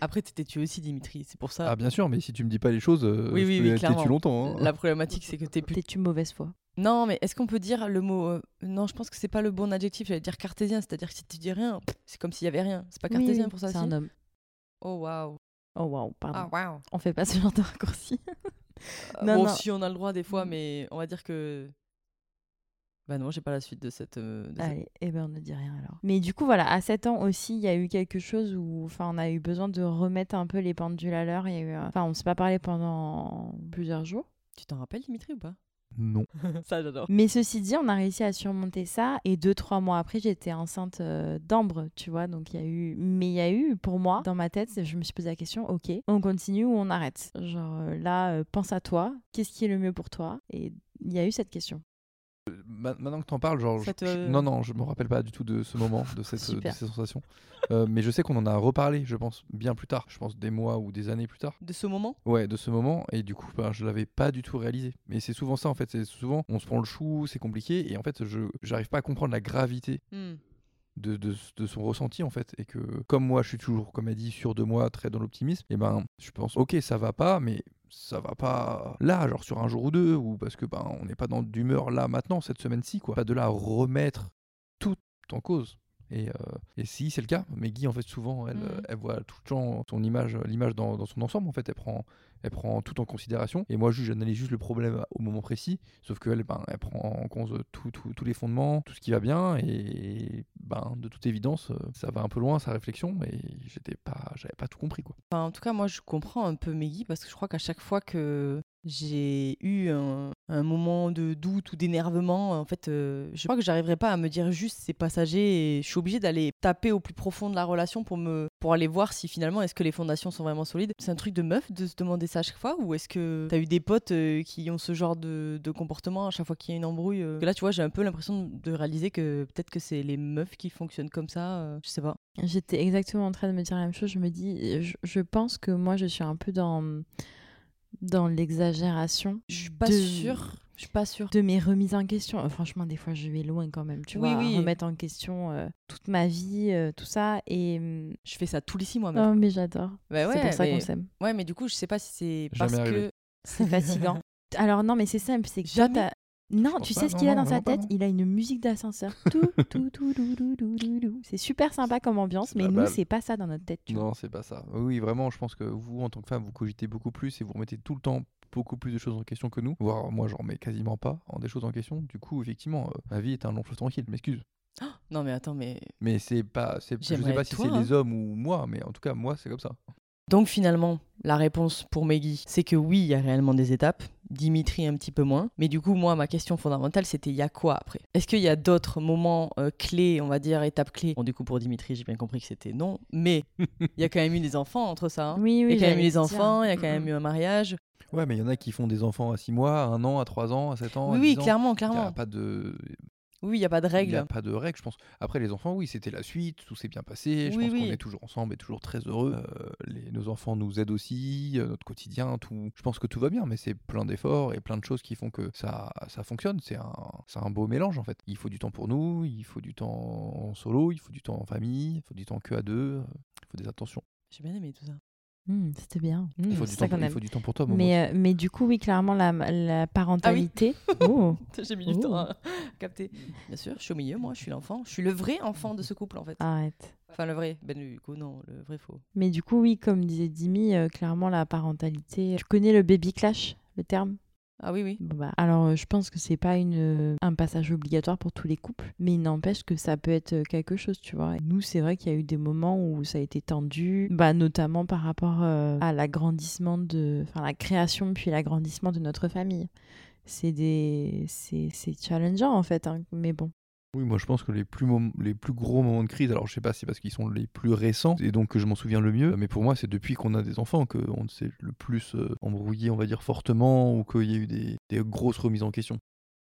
Après, t'es têtu aussi, Dimitri. C'est pour ça. Ah, bien sûr, mais si tu me dis pas les choses, euh, Oui, je oui, peux oui, être têtu clairement. longtemps. hein. La problématique, c'est que t'es plus. T'es-tu mauvaise foi? Non, mais est-ce qu'on peut dire le mot. euh, Non, je pense que c'est pas le bon adjectif. J'allais dire cartésien. C'est-à-dire que si tu dis rien, c'est comme s'il y avait rien. C'est pas cartésien oui, pour ça C'est un homme. Oh, waouh. Oh waouh, pardon. Ah, waouh. On fait pas ce genre de raccourci. Euh, Non, bon, non. si on a le droit des fois, mais on va dire que. Bah non, j'ai pas la suite de cette. euh, de cette- Allez, eh ben on ne dit rien alors. Mais du coup, voilà, à 7 ans aussi, il y a eu quelque chose où enfin, on a eu besoin de remettre un peu les pendules à l'heure. Il y a eu, euh, Enfin, on s'est pas parlé pendant plusieurs jours. Tu t'en rappelles, Dimitri, ou pas? Non. Ça, j'adore. Mais ceci dit, on a réussi à surmonter ça. Et deux, trois mois après, j'étais enceinte euh, d'Ambre, tu vois. Donc, il y a eu. Mais il y a eu, pour moi, dans ma tête, je me suis posé la question ok, on continue ou on arrête? Genre, euh, là, euh, pense à toi. Qu'est-ce qui est le mieux pour toi? Et il y a eu cette question. Ma- Maintenant que t'en parles, genre, je- je- non, non, je me rappelle pas du tout de ce moment, de cette, de ces sensations. Euh, mais je sais qu'on en a reparlé, je pense, bien plus tard. Je pense des mois ou des années plus tard. De ce moment? Ouais, de ce moment. Et du coup, ben, je l'avais pas du tout réalisé. Mais c'est souvent ça, en fait. C'est souvent, on se prend le chou, c'est compliqué. Et en fait, je j'arrive pas à comprendre la gravité Hmm. de, de, de son ressenti en fait et que comme moi je suis toujours comme elle dit sûr de moi très dans l'optimisme et ben je pense ok ça va pas mais ça va pas là genre sur un jour ou deux ou parce que ben on n'est pas dans d'humeur là maintenant cette semaine-ci quoi. Pas de à remettre tout en cause et, euh, et si c'est le cas Meggy en fait souvent elle, Mhm. euh, elle voit tout le temps son image l'image dans, dans son ensemble en fait. Elle prend elle prend tout en considération. Et moi j'analyse juste le problème au moment précis. Sauf qu'elle ben, elle prend en compte tous les fondements tout ce qui va bien. Et ben de toute évidence euh, ça va un peu loin sa réflexion. Et j'étais pas j'avais pas tout compris quoi. Enfin, en tout cas, moi, je comprends un peu Meggy parce que je crois qu'à chaque fois que j'ai eu un, moment de doute ou d'énervement, en fait, euh, je crois que j'arriverai pas à me dire juste c'est passager et je suis obligée d'aller taper au plus profond de la relation pour me pour aller voir si finalement est-ce que les fondations sont vraiment solides. C'est un truc de meuf de se demander ça à chaque fois ou est-ce que t'as eu des potes euh, qui ont ce genre de, de comportement à chaque fois qu'il y a une embrouille euh? Là, tu vois, j'ai un peu l'impression de réaliser que peut-être que c'est les meufs qui fonctionnent comme ça. je sais pas. J'étais exactement en train de me dire la même chose. Je me dis, je pense que moi, je suis un peu dans, dans l'exagération. Je suis pas de- sûre. Je suis pas sûre. De mes remises en question. Euh, franchement, des fois, je vais loin quand même. Tu Oui, vois, oui. remettre en question euh, toute ma vie, euh, tout ça. Et. hum, Je fais ça tous les six mois même. Oh, mais j'adore. Bah ouais, c'est pour ça mais- qu'on s'aime. Ouais, mais du coup, je sais pas si c'est parce arrivé. que. C'est fatigant. Alors, non, mais c'est simple. C'est que toi, Non, tu pas, sais ce qu'il a non, dans sa tête? Il a une musique d'ascenseur. C'est super sympa comme ambiance, mais Ah nous, bah, c'est pas ça dans notre tête. Tu non c'est pas ça oui vraiment je pense que vous en tant que femme vous cogitez beaucoup plus et vous remettez tout le temps beaucoup plus de choses en question que nous voire moi j'en remets quasiment pas en des choses en question du coup effectivement euh, ma vie est un long fleuve tranquille m'excuse Non, mais attends, mais. mais c'est pas je sais pas si c'est hein. les hommes ou moi mais en tout cas moi c'est comme ça Donc finalement, la réponse pour Meggy, c'est que oui, il y a réellement des étapes. Dimitri un petit peu moins. Mais du coup, moi, ma question fondamentale, c'était il y a quoi après? Est-ce qu'il y a d'autres moments euh, clés, on va dire, étapes clés? Bon, du coup, pour Dimitri, j'ai bien compris que c'était non. Mais il y a quand même eu des enfants entre ça. hein. Oui, oui. il y a quand même eu les dire. enfants, il y a quand même eu un mariage. Ouais, mais il y en a qui font des enfants à 6 mois, à 1 an, à 3 ans, à 7 ans. Oui, à oui, 10 ans. clairement, Il n'y clairement. a pas de, Oui, il n'y a pas de il y a pas de règles, je pense. Après, les enfants, oui, c'était la suite, tout s'est bien passé. Je Oui, pense oui. qu'on est toujours ensemble et toujours très heureux. Euh, les- nos enfants nous aident aussi, euh, notre quotidien, tout. Je pense que tout va bien, mais c'est plein d'efforts et plein de choses qui font que ça, ça fonctionne. C'est un, c'est un beau mélange en fait. Il faut du temps pour nous, il faut du temps en solo, il faut du temps en famille, il faut du temps que à deux, euh, il faut des attentions. J'ai bien aimé tout ça. Hum, C'était bien. Il Hum, faut, du ça temps, qu'on il aime. faut du temps pour toi. Mais, euh, mais du coup, oui, clairement, la, la parentalité. Oh. J'ai mis du du temps à capter. Bien sûr, je suis au milieu, moi, je suis l'enfant. Je suis le vrai enfant de ce couple, en fait. Arrête. Enfin, le vrai. Ben, du coup, non, le vrai faux. Mais du coup, oui, comme disait Dimi, euh, clairement, la parentalité. Tu connais le baby clash, le terme? Ah oui, oui. Bah, alors, euh, je pense que c'est pas une, euh, un passage obligatoire pour tous les couples, mais il n'empêche que ça peut être euh, quelque chose, tu vois. Nous, c'est vrai qu'il y a eu des moments où ça a été tendu, bah, notamment par rapport à l'agrandissement de, enfin, la création puis l'agrandissement de notre famille. C'est des, c'est challengeant en fait, hein, mais bon. Oui, moi je pense que les plus, les plus gros moments de crise, alors je sais pas si c'est parce qu'ils sont les plus récents et donc que je m'en souviens le mieux, mais pour moi c'est depuis qu'on a des enfants qu'on s'est le plus euh, embrouillé, on va dire fortement, ou qu'il y a eu des grosses remises en question.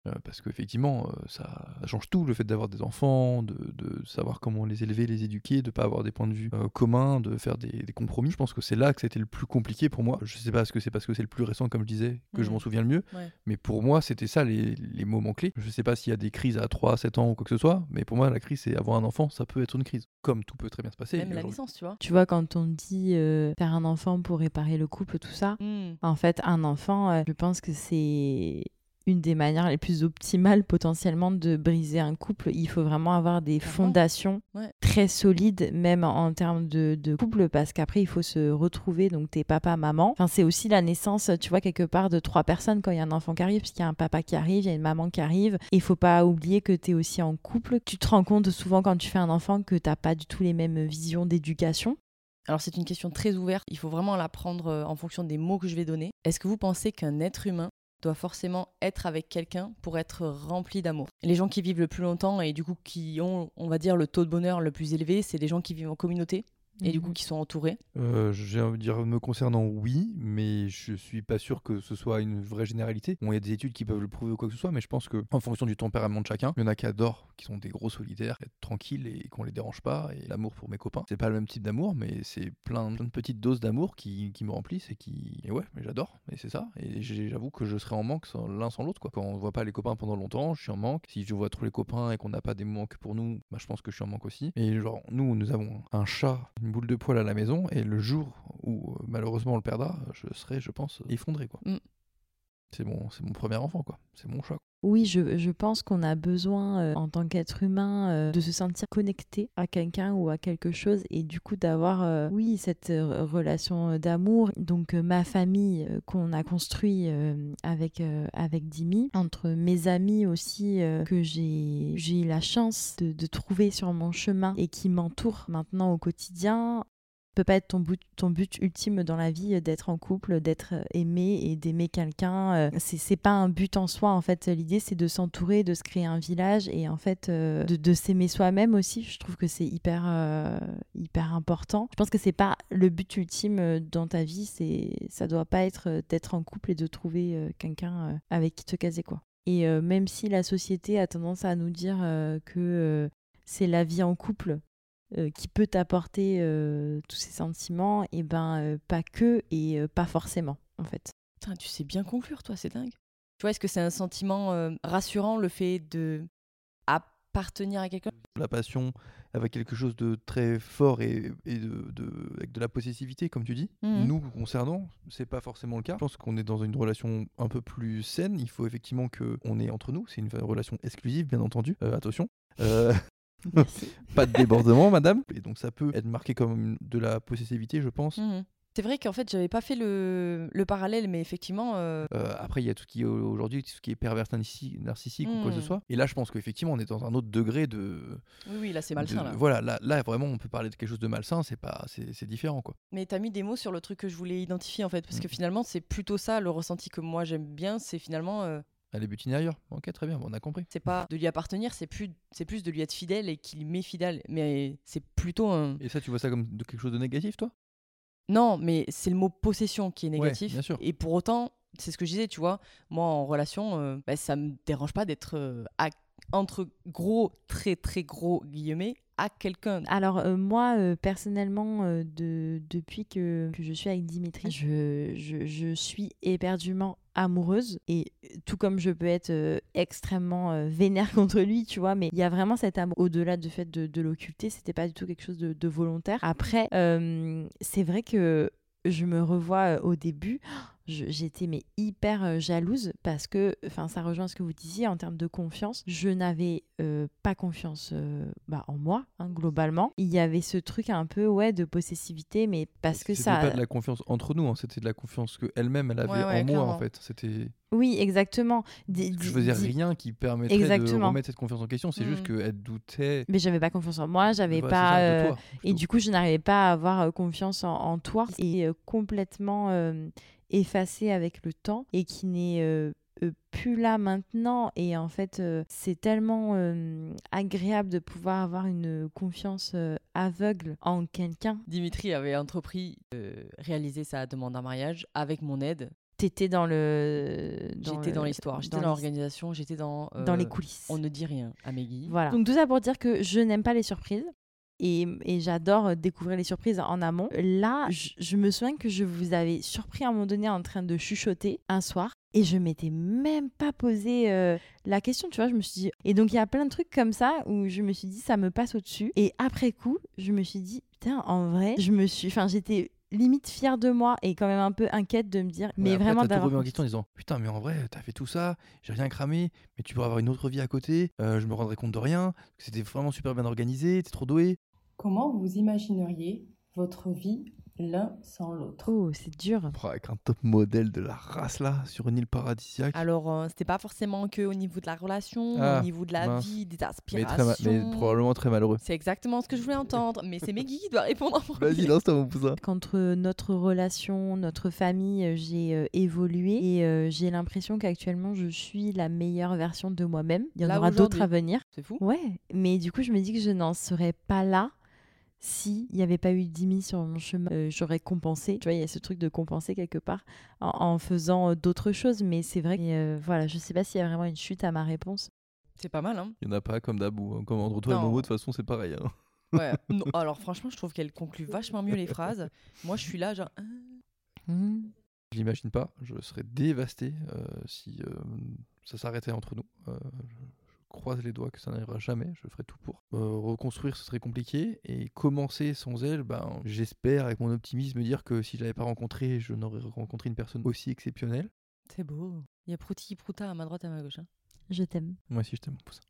Euh, parce qu'effectivement, euh, ça, change tout, le fait d'avoir des enfants, de, de savoir comment les élever, les éduquer, de pas avoir des points de vue euh, communs, de faire des, des compromis. Je pense que c'est là que c'était le plus compliqué pour moi. Je sais pas ce que c'est parce que c'est le plus récent, comme je disais, que je Mhm. m'en souviens le mieux. Ouais. Mais pour moi, c'était ça les, les moments clés. Je sais pas s'il y a des crises à 3, 7 ans ou quoi que ce soit, mais pour moi, la crise, c'est avoir un enfant, ça peut être une crise. Comme tout peut très bien se passer. Même la naissance, tu vois. Tu vois, quand on dit euh, faire un enfant pour réparer le couple, tout ça, Hmm. en fait, un enfant, euh, je pense que c'est une des manières les plus optimales potentiellement de briser un couple. Il faut vraiment avoir des Clairement. fondations Ouais. très solides, même en, termes de, de couple, parce qu'après, il faut se retrouver, donc t'es papa, maman. Enfin, c'est aussi la naissance, tu vois, quelque part de trois personnes quand il y a un enfant qui arrive, parce qu'il y a un papa qui arrive, il y a une maman qui arrive. Il faut pas oublier que t'es aussi en couple. Tu te rends compte souvent quand tu fais un enfant que t'as pas du tout les mêmes visions d'éducation. Alors c'est une question très ouverte, il faut vraiment la prendre euh, en fonction des mots que je vais donner. Est-ce que vous pensez qu'un être humain doit forcément être avec quelqu'un pour être rempli d'amour. Les gens qui vivent le plus longtemps et du coup qui ont, on va dire, le taux de bonheur le plus élevé, c'est les gens qui vivent en communauté et du coup Mhm. qui sont entourés. Euh, J'ai envie de dire, me concernant, oui, mais je suis pas sûr que ce soit une vraie généralité. Bon, il y a des études qui peuvent le prouver ou quoi que ce soit, mais je pense que en fonction du tempérament de chacun, il y en a qui adorent, qui sont des gros solitaires, être tranquilles et qu'on les dérange pas. Et l'amour pour mes copains, c'est pas le même type d'amour, mais c'est plein, plein de petites doses d'amour qui, qui me remplissent et qui. Et ouais, mais j'adore, et c'est ça. Et j'avoue que je serais en manque sans- l'un sans l'autre, quoi. Quand on voit pas les copains pendant longtemps, je suis en manque. Si je vois trop les copains et qu'on n'a pas des moments que pour nous, bah, je pense que je suis en manque aussi. Et genre, nous, nous avons un chat, une boule de poil à la maison, et le jour où euh, malheureusement on le perdra, je serai, je pense, effondré, quoi. Mm. C'est mon, c'est mon premier enfant, quoi. C'est mon chat. Oui, je, je pense qu'on a besoin, euh, en tant qu'être humain, euh, de se sentir connecté à quelqu'un ou à quelque chose et du coup d'avoir, euh, oui, cette euh, relation d'amour. Donc euh, ma famille euh, qu'on a construit euh, avec, euh, avec Dimi, entre mes amis aussi euh, que j'ai j'ai eu la chance de, de trouver sur mon chemin et qui m'entourent maintenant au quotidien, peut pas être ton but, ton but ultime dans la vie euh, d'être en couple, d'être euh, aimé et d'aimer quelqu'un. euh, C'est c'est pas un but en soi, en fait. L'idée, c'est de s'entourer, de se créer un village et en fait de, s'aimer soi-même aussi. Je trouve que c'est hyper, hyper important. Je pense que c'est pas le but ultime dans ta vie. C'est Ça doit pas être d'être en couple et de trouver quelqu'un avec qui te caser, quoi. Et même si la société a tendance à nous dire que c'est la vie en couple euh, qui peut t'apporter euh, tous ces sentiments, et ben euh, pas que et euh, pas forcément en fait. Putain, tu sais bien conclure, toi, c'est dingue. Tu vois, est-ce que c'est un sentiment euh, rassurant le fait de appartenir à quelqu'un? La passion avec quelque chose de très fort et, et de, de- avec de la possessivité, comme tu dis. Mhm. Nous, concernant, c'est pas forcément le cas. Je pense qu'on est dans une relation un peu plus saine. Il faut effectivement qu'on est entre nous. C'est une relation exclusive, bien entendu. Euh, attention. Euh, pas de débordement, madame. Et donc, ça peut être marqué comme de la possessivité, je pense. Mhm. C'est vrai qu'en fait, j'avais pas fait le, le parallèle, mais effectivement, euh, Euh, après, il y a tout ce qui est aujourd'hui, tout ce qui est pervers narcissi- narcissique ou quoi que ce Mm. soit. Et là, je pense qu'effectivement, on est dans un autre degré de. oui, oui, là, c'est malsain. de- Là. Voilà, là, là, vraiment, on peut parler de quelque chose de malsain. C'est pas, c'est c'est différent, quoi. Mais t'as mis des mots sur le truc que je voulais identifier, en fait, parce que Mhm. finalement, c'est plutôt ça, le ressenti que moi j'aime bien, c'est finalement, euh, Aller butiner ailleurs. Ok, très bien, bon, on a compris. c'est pas de lui appartenir, c'est plus, c'est plus de lui être fidèle et qu'il m'est fidèle. Mais c'est plutôt un. Et ça, tu vois ça comme de quelque chose de négatif, toi? Non, mais c'est le mot possession qui est Ouais, négatif. bien sûr. Et pour autant, c'est ce que je disais, tu vois, moi en relation, euh, bah, ça me dérange pas d'être euh, entre gros, très très gros guillemets, quelqu'un. Alors euh, moi euh, personnellement euh, de, depuis que, je suis avec Dimitri, je, suis éperdument amoureuse et tout comme je peux être extrêmement vénère contre lui, tu vois, mais il y a vraiment cet amour au-delà du fait de, l'occulter, c'était pas du tout quelque chose de, volontaire. Après, c'est vrai que je me revois au début, j'étais mais hyper euh, jalouse parce que, enfin, ça rejoint ce que vous disiez en termes de confiance. Je n'avais euh, pas confiance euh, bah, en moi, hein, globalement. Il y avait ce truc un peu, ouais, de possessivité, mais parce que C'était ça. pas de la confiance entre nous, hein, c'était de la confiance que elle-même elle avait Ouais, ouais, en moi, en fait. C'était. Oui, exactement. Que Je faisais rien qui permettrait de remettre cette confiance en question. C'est juste Mhm. qu'elle doutait. Mais j'avais pas confiance en moi, j'avais c'est pas. ça, de euh, toi, Et du coup, je n'arrivais pas à avoir confiance en, en toi. Et euh, complètement euh, effacé avec le temps et qui n'est euh, euh, plus là maintenant. Et en fait, euh, c'est tellement euh, agréable de pouvoir avoir une confiance euh, aveugle en quelqu'un. Dimitri avait entrepris de réaliser sa demande en mariage avec mon aide. t'étais dans le. J'étais dans l'histoire, j'étais dans l'organisation, j'étais dans. Dans les coulisses. On ne dit rien à Meggy. Voilà. Donc tout ça pour dire que je n'aime pas les surprises. Et, et j'adore euh, découvrir les surprises en amont. Là, je, je me souviens que je vous avais surpris à un moment donné en train de chuchoter un soir. Et je m'étais même pas posé euh, la question, tu vois. Je me suis dit. Et donc il y a plein de trucs comme ça où je me suis dit, ça me passe au-dessus. Et après coup, je me suis dit, putain, en vrai, je me suis. Enfin, j'étais limite fière de moi et quand même un peu inquiète de me dire, mais Ouais, après, vraiment d'avoir. remis en question en disant Putain, mais en vrai, t'as fait tout ça, j'ai rien cramé, mais tu pourrais avoir une autre vie à côté, euh, je me rendrais compte de rien, c'était vraiment super bien organisé, t'es trop doué. Comment vous imagineriez votre vie l'un sans l'autre? Oh, c'est dur. Oh, Avec un top modèle de la race là, sur une île paradisiaque. Alors, euh, c'était pas forcément que au niveau de la relation, Ah, au niveau de la mince. vie, des mais, aspirations. très ma- mais probablement très malheureux. C'est exactement ce que je voulais entendre, mais c'est Meggy qui doit répondre en premier. Vas-y, lance-toi, mon poussin. Qu'entre notre relation, notre famille, euh, j'ai euh, évolué et euh, j'ai l'impression qu'actuellement je suis la meilleure version de moi-même. Il y en Là, aura d'autres aujourd'hui. à venir. C'est fou. Ouais, mais du coup je me dis que je n'en serais pas là si il n'y avait pas eu Dimi sur mon chemin. Euh, J'aurais compensé. Tu vois, il y a ce truc de compenser quelque part en, en faisant euh, d'autres choses. Mais c'est vrai que euh, voilà, je sais pas s'il y a vraiment une chute à ma réponse. C'est pas mal, hein Il y en a pas comme d'abou. hein. Comme entre toi et. Momo, de toute façon, c'est pareil. hein. Ouais. Non, alors, franchement, je trouve qu'elle conclut vachement mieux les phrases. Moi, je suis là, genre. Hmm. Je l'imagine pas, je serais dévasté euh, si euh, ça s'arrêtait entre nous. Euh, je croise les doigts que ça n'arrivera jamais, je ferai tout pour. Euh, reconstruire, ce serait compliqué, et commencer sans elle, ben, j'espère avec mon optimisme dire que si je l'avais pas rencontrée, je n'aurais rencontré une personne aussi exceptionnelle. C'est beau. Il y a Prouti Prouta à ma droite et à ma gauche. hein. Je t'aime. Moi aussi, je t'aime, mon poussin.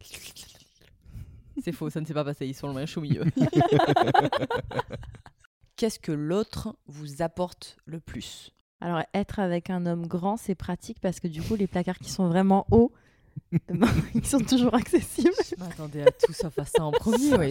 C'est faux, ça ne s'est pas passé. Ils sont le même au milieu. Qu'est-ce que l'autre vous apporte le plus? Alors, être avec un homme grand, c'est pratique parce que du coup, les placards qui sont vraiment hauts, ils sont toujours accessibles. Je m'attendais à tout sauf à ça en premier, ouais.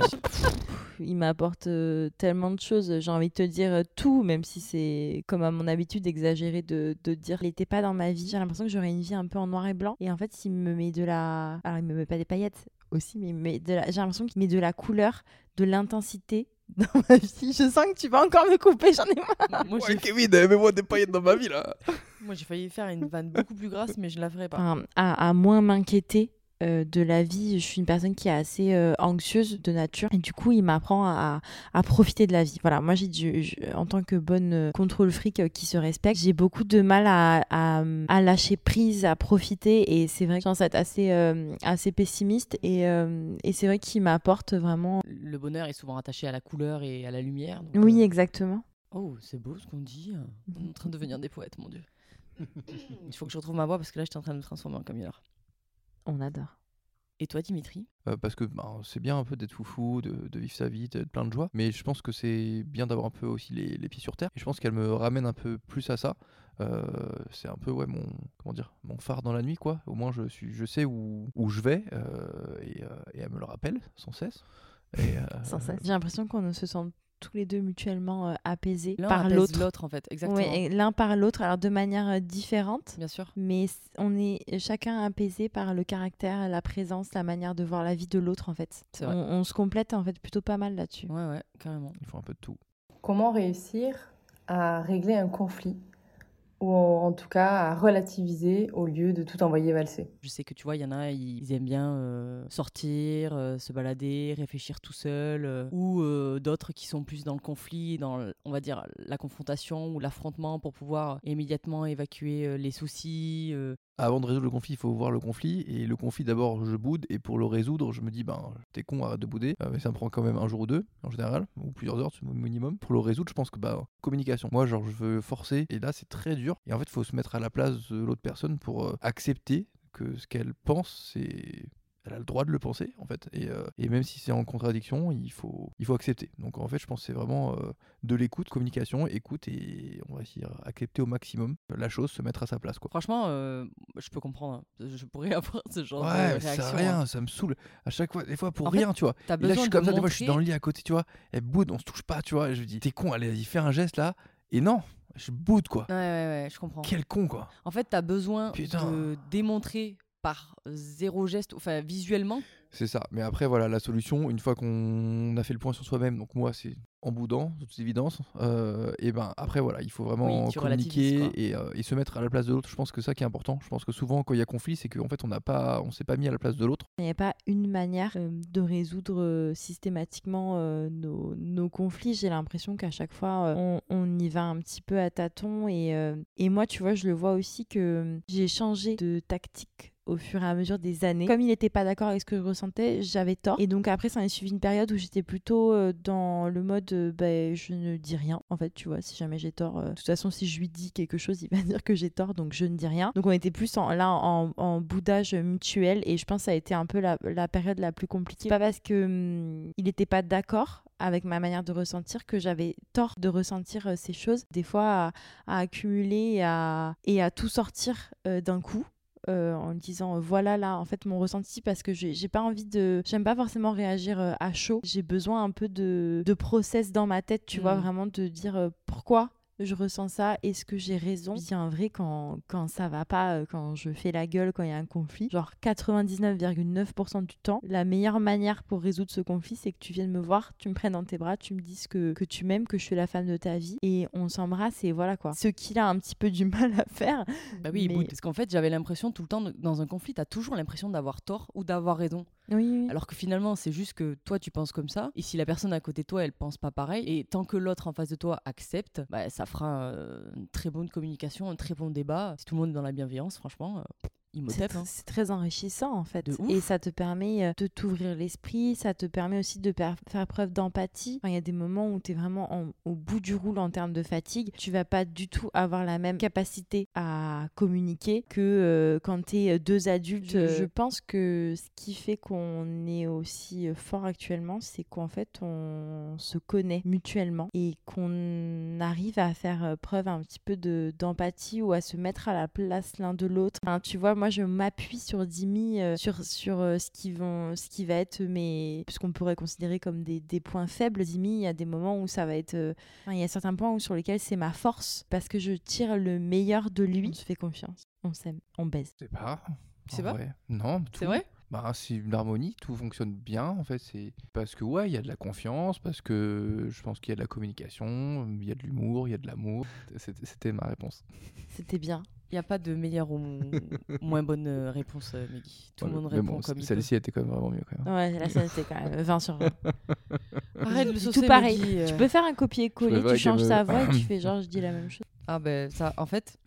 Il m'apporte euh, tellement de choses. J'ai envie de te dire euh, tout, même si c'est comme à mon habitude exagéré de, de dire il n'était pas dans ma vie. J'ai l'impression que j'aurais une vie un peu en noir et blanc. Et en fait, il me met de la. Alors, il me met pas des paillettes aussi, mais de la... j'ai l'impression qu'il met de la couleur, de l'intensité dans ma vie. Je sens que tu vas encore me couper, j'en ai marre. Moi, j'ai Kevin, mets-moi des paillettes dans ma vie là moi, j'ai failli faire une vanne beaucoup plus grasse, mais je la ferai pas. À moins m'inquiéter euh, de la vie. Je suis une personne qui est assez euh, anxieuse de nature. Et du coup, il m'apprend à, à profiter de la vie. Voilà, moi, j'ai du- je- en tant que bonne euh, contrôle fric qui se respecte, j'ai beaucoup de mal à, à, à lâcher prise, à profiter. Et c'est vrai que je pense être assez, euh, assez pessimiste. Et, et c'est vrai qu'il m'apporte vraiment. Le bonheur est souvent attaché à la couleur et à la lumière. donc, Oui, exactement. Oh, c'est beau ce qu'on dit. On est en train de devenir des poètes, mon dieu. Il faut que je retrouve ma voix parce que là, j'étais en train de me transformer en camionneur. On adore. Et toi, Dimitri Euh, parce que ben, c'est bien un peu d'être foufou, de, de vivre sa vie, d'être plein de joie, mais je pense que c'est bien d'avoir un peu aussi les, les pieds sur terre. Et je pense qu'elle me ramène un peu plus à ça. Euh, c'est un peu ouais mon comment dire mon phare dans la nuit quoi. Au moins je suis je sais où, où je vais euh, et, euh, et elle me le rappelle sans cesse. Et, euh, Sans cesse. J'ai l'impression qu'on se sent tous les deux mutuellement euh, apaisés L'un par apaise l'autre. l'autre, en fait. Exactement. Ouais, et l'un par l'autre, alors de manière euh, différente, Bien sûr. mais on est chacun apaisé par le caractère, la présence, la manière de voir la vie de l'autre en fait. C'est On, vrai. on se complète en fait plutôt pas mal là-dessus. Ouais, ouais, carrément. il faut un peu de tout. Comment réussir à régler un conflit? Ou en tout cas à relativiser au lieu de tout envoyer valser Je sais que tu vois, il y en a, ils aiment bien euh, sortir, euh, se balader, réfléchir tout seul, euh, ou euh, d'autres qui sont plus dans le conflit, dans, on va dire, la confrontation ou l'affrontement pour pouvoir immédiatement évacuer euh, les soucis. euh. Avant de résoudre le conflit, il faut voir le conflit. Et le conflit, d'abord, je boude. Et pour le résoudre, je me dis, ben, t'es con, arrête de bouder. Euh, mais ça me prend quand même un jour ou deux, en général, ou plusieurs heures au minimum. Pour le résoudre, je pense que, bah, communication. Moi, genre, je veux forcer. Et là, c'est très dur. Et en fait, il faut se mettre à la place de l'autre personne pour euh, accepter que ce qu'elle pense, c'est. Elle a le droit de le penser, en fait. Et, euh, et même si c'est en contradiction, il faut, il faut accepter. Donc, en fait, je pense que c'est vraiment euh, de l'écoute, communication, écoute, et on va essayer d'accepter au maximum la chose, se mettre à sa place, quoi. Franchement, euh, je peux comprendre. hein. Je pourrais avoir ce genre Ouais, de ça réaction. sert à hein. rien, ça me saule. À chaque fois, des fois pour En fait, rien, tu vois. T'as Et là, je besoin suis de comme ça, des fois, je suis montrer- dans le lit à côté, tu vois. Elle boude, on se touche pas, tu vois. Et je lui dis, t'es con, allez, vas-y, fais un geste là. Et non, je boude, quoi. Ouais, ouais, ouais, je comprends. Quel con, quoi. En fait, t'as besoin Putain. de démontrer par zéro geste, enfin visuellement, C'est ça. Mais après, voilà, la solution, une fois qu'on a fait le point sur soi-même, donc moi, c'est en boudant, de toute évidence, euh, et ben après, voilà, il faut vraiment Oui, communiquer et, euh, et se mettre à la place de l'autre. Je pense que ça qui est important. Je pense que souvent, quand il y a conflit, c'est qu'en fait, on n'a pas, on s'est pas mis à la place de l'autre. Il n'y a pas une manière euh, de résoudre euh, systématiquement euh, nos, nos conflits. J'ai l'impression qu'à chaque fois, euh, on, on y va un petit peu à tâtons. Et, euh, et moi, tu vois, je le vois aussi que j'ai changé de tactique au fur et à mesure des années. Comme il n'était pas d'accord avec ce que je ressentais, j'avais tort. Et donc après, ça a suivi une période où j'étais plutôt euh, dans le mode ben, je ne dis rien. En fait, tu vois, si jamais j'ai tort, euh, de toute façon, si je lui dis quelque chose, il va dire que j'ai tort, donc je ne dis rien. Donc on était plus là en, en boudage mutuel et je pense que ça a été un peu la, la période la plus compliquée. Pas parce que hum, il n'était pas d'accord avec ma manière de ressentir que j'avais tort de ressentir ces choses. Des fois, à, accumuler et à, et à tout sortir d'un coup euh, en me disant euh, voilà là en fait mon ressenti parce que j'ai pas envie de j'aime pas forcément réagir euh, à chaud j'ai besoin un peu de, de process dans ma tête tu vois Mm. vraiment de dire euh, pourquoi je ressens ça, est-ce que j'ai raison? Dis un vrai quand, quand ça va pas, euh, quand je fais la gueule, quand il y a un conflit. Genre 99,9% du temps, la meilleure manière pour résoudre ce conflit, c'est que tu viennes me voir, tu me prennes dans tes bras, tu me dises que, que tu m'aimes, que je suis la femme de ta vie, et on s'embrasse, et voilà quoi. Ce qu'il a un petit peu du mal à faire, Bah oui, Mais-. Parce qu'en fait, j'avais l'impression tout le temps, dans un conflit, t'as toujours l'impression d'avoir tort ou d'avoir raison. oui, oui. Alors que finalement, c'est juste que toi, tu penses comme ça. Et si la personne à côté de toi, elle pense pas pareil, et tant que l'autre en face de toi accepte, bah, ça fera euh, une très bonne communication, un très bon débat. Si tout le monde est dans la bienveillance, franchement, euh, C'est tr- hein. c'est très enrichissant en fait. Et ça te permet euh, de t'ouvrir l'esprit, ça te permet aussi de faire preuve d'empathie. Enfin, Il y a des moments où tu es vraiment en- au bout du roule en termes de fatigue. Tu vas pas du tout avoir la même capacité à communiquer que euh, quand tu es deux adultes. Je- Je pense que ce qui fait qu'on est aussi euh, fort actuellement, c'est qu'en fait on se connaît mutuellement et qu'on arrive à faire euh, preuve un petit peu de d'empathie ou à se mettre à la place l'un de l'autre. Enfin, tu vois, moi je m'appuie sur Dimi euh, sur sur euh, ce qui vont ce qui va être mes ce qu'on pourrait considérer comme des, des points faibles. Dimi, il y a des moments où ça va être euh, il y a certains points où, sur lesquels c'est ma force parce que je tire le meilleur de lui. On se fait confiance, on s'aime, on baise. C'est pas. C'est pas vrai. Non, C'est vrai? Bah, c'est une harmonie, tout fonctionne bien en fait. C'est parce que ouais, il y a de la confiance, parce que je pense qu'il y a de la communication, il y a de l'humour, il y a de l'amour. C'était ma réponse. C'était bien. Il n'y a pas de meilleure ou moins bonne euh, réponse, euh, Meggy. Tout le monde mais répond bon, comme il. Celle-ci était quand même vraiment mieux quand même. Ouais, là c'était quand même 20 sur 20. Arrête de Tout saucer, pareil. Euh. Tu peux faire un copier-coller, tu changes sa voix et tu fais genre je dis la même chose. Ah ben ça, en fait,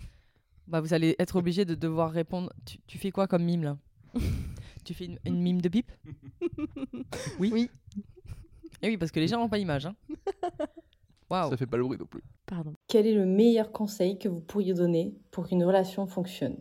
bah, vous allez être obligé de devoir répondre. Tu, tu fais quoi comme mime là? Tu fais une, une mime de pipe? Oui? Oui. Et oui, parce que les gens n'ont pas l'image. Hein. Waouh. Ça fait pas le bruit non plus. Pardon. Quel est le meilleur conseil que vous pourriez donner pour qu'une relation fonctionne?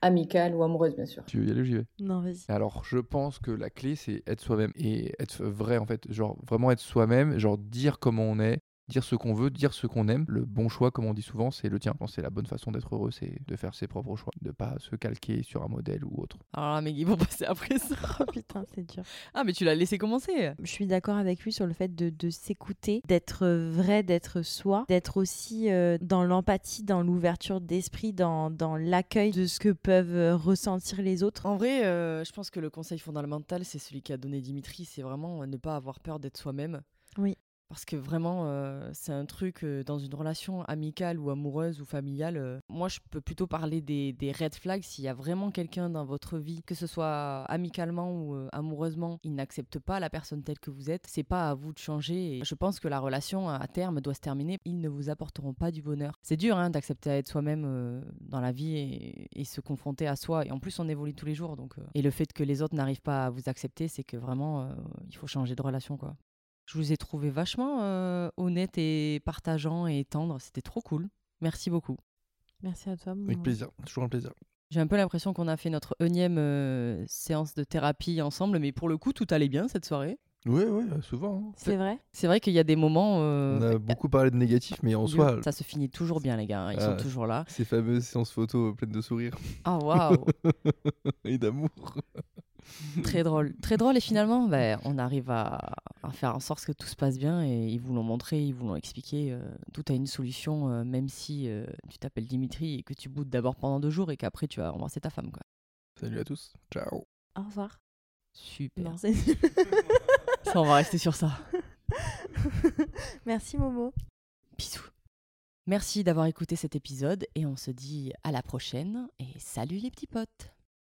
Amicale ou amoureuse, bien sûr. Tu veux y aller j'y vais? Non, vas-y. Alors, je pense que la clé, c'est être soi-même et être vrai, en fait. Genre, vraiment être soi-même, genre dire comment on est, dire ce qu'on veut, dire ce qu'on aime. Le bon choix, comme on dit souvent, c'est le tien. Je pense que c'est la bonne façon d'être heureux, c'est de faire ses propres choix, de pas se calquer sur un modèle ou autre. Alors là, Meggy, pour passer après ça. Oh putain, c'est dur. Ah, mais tu l'as laissé commencer. Je suis d'accord avec lui sur le fait de, de s'écouter, d'être vrai, d'être soi, d'être aussi euh, dans l'empathie, dans l'ouverture d'esprit, dans, dans l'accueil de ce que peuvent euh, ressentir les autres. En vrai, euh, je pense que le conseil fondamental, c'est celui qu'a donné Dimitri, c'est vraiment ne pas avoir peur d'être soi-même. Oui. Parce que vraiment, euh, c'est un truc euh, dans une relation amicale ou amoureuse ou familiale. euh, moi, je peux plutôt parler des, red flags. S'il y a vraiment quelqu'un dans votre vie, que ce soit amicalement ou amoureusement, il n'accepte pas la personne telle que vous êtes. C'est pas à vous de changer. Je pense que la relation à terme doit se terminer. Ils ne vous apporteront pas du bonheur. C'est dur hein, d'accepter à être soi-même dans la vie et, se confronter à soi. Et en plus, on évolue tous les jours. Et le fait que les autres n'arrivent pas à vous accepter, c'est que vraiment, il faut changer de relation, quoi. Je vous ai trouvé vachement euh, honnête et partageant et tendre. C'était trop cool. Merci beaucoup. Merci à toi. Avec plaisir, toujours un plaisir. J'ai un peu l'impression qu'on a fait notre énième euh, séance de thérapie ensemble, mais pour le coup, tout allait bien cette soirée. Ouais, ouais, souvent. hein. C'est vrai C'est vrai qu'il y a des moments. euh, On a beaucoup parlé de négatif, mais en soi, ça se finit toujours bien, les gars. hein. Ils Ah, sont toujours là. ces fameuses séances photos pleines de sourires Ah, waouh et d'amour. Très drôle. Très drôle, et finalement, ben, on arrive à, à faire en sorte que tout se passe bien, et ils vous l'ont montré, ils vous l'ont expliqué. euh, tout a une solution, euh, même si euh, tu t'appelles Dimitri et que tu boudes d'abord pendant deux jours, et qu'après tu vas embrasser ta femme. Quoi. Salut à tous. Ciao. Au revoir. Super. C'est- Ça, on va rester sur ça. Merci Momo. Bisous. Merci d'avoir écouté cet épisode et on se dit à la prochaine et salut les petits potes.